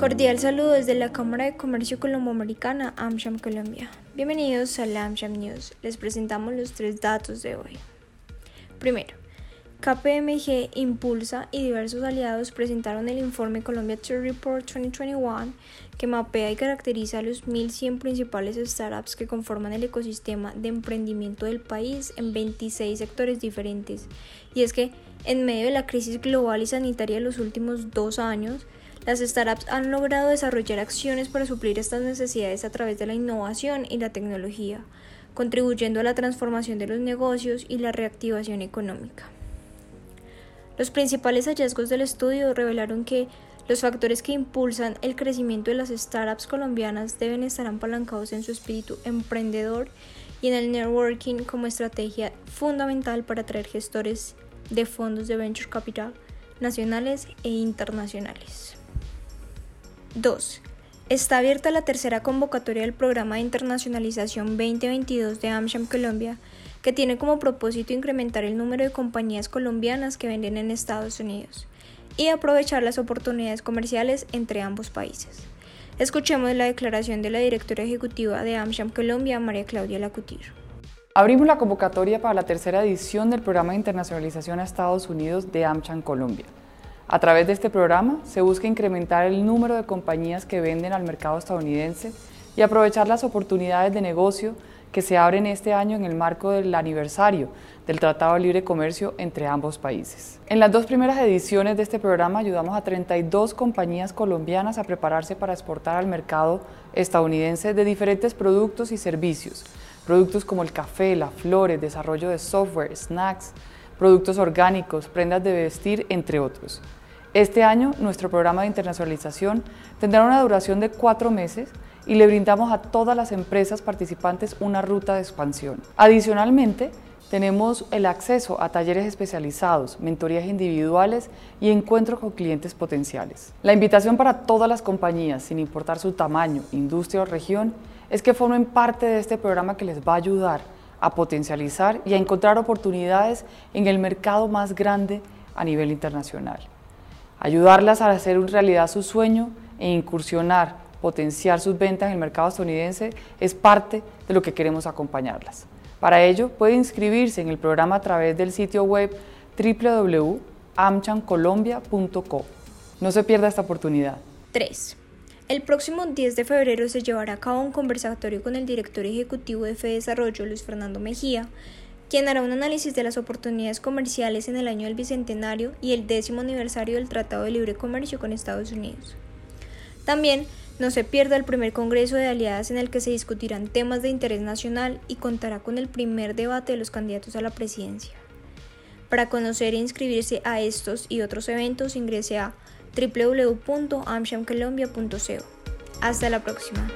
Cordial saludo desde la Cámara de Comercio Colomboamericana AmSham Colombia. Bienvenidos a la AmSham News. Les presentamos los tres datos de hoy. Primero, KPMG, Impulsa y diversos aliados presentaron el informe Colombia Trade Report 2021 que mapea y caracteriza a los 1.100 principales startups que conforman el ecosistema de emprendimiento del país en 26 sectores diferentes. Y es que, en medio de la crisis global y sanitaria de los últimos dos años, las startups han logrado desarrollar acciones para suplir estas necesidades a través de la innovación y la tecnología, contribuyendo a la transformación de los negocios y la reactivación económica. Los principales hallazgos del estudio revelaron que los factores que impulsan el crecimiento de las startups colombianas deben estar apalancados en su espíritu emprendedor y en el networking como estrategia fundamental para atraer gestores de fondos de venture capital nacionales e internacionales. 2. Está abierta la tercera convocatoria del Programa de Internacionalización 2022 de AmSham Colombia, que tiene como propósito incrementar el número de compañías colombianas que venden en Estados Unidos y aprovechar las oportunidades comerciales entre ambos países. Escuchemos la declaración de la directora ejecutiva de AmSham Colombia, María Claudia Lacutir. Abrimos la convocatoria para la tercera edición del Programa de Internacionalización a Estados Unidos de AmSham Colombia. A través de este programa se busca incrementar el número de compañías que venden al mercado estadounidense y aprovechar las oportunidades de negocio que se abren este año en el marco del aniversario del Tratado de Libre Comercio entre ambos países. En las dos primeras ediciones de este programa ayudamos a 32 compañías colombianas a prepararse para exportar al mercado estadounidense de diferentes productos y servicios, productos como el café, las flores, desarrollo de software, snacks, productos orgánicos, prendas de vestir, entre otros. Este año nuestro programa de internacionalización tendrá una duración de cuatro meses y le brindamos a todas las empresas participantes una ruta de expansión. Adicionalmente, tenemos el acceso a talleres especializados, mentorías individuales y encuentros con clientes potenciales. La invitación para todas las compañías, sin importar su tamaño, industria o región, es que formen parte de este programa que les va a ayudar a potencializar y a encontrar oportunidades en el mercado más grande a nivel internacional ayudarlas a hacer realidad su sueño e incursionar, potenciar sus ventas en el mercado estadounidense es parte de lo que queremos acompañarlas. Para ello, puede inscribirse en el programa a través del sitio web www.amchancolombia.co. No se pierda esta oportunidad. 3. El próximo 10 de febrero se llevará a cabo un conversatorio con el director ejecutivo de FEDesarrollo, Desarrollo, Luis Fernando Mejía, quien hará un análisis de las oportunidades comerciales en el año del Bicentenario y el décimo aniversario del Tratado de Libre Comercio con Estados Unidos. También no se pierda el primer Congreso de Aliadas en el que se discutirán temas de interés nacional y contará con el primer debate de los candidatos a la presidencia. Para conocer e inscribirse a estos y otros eventos ingrese a www.amshamcolombia.co. Hasta la próxima.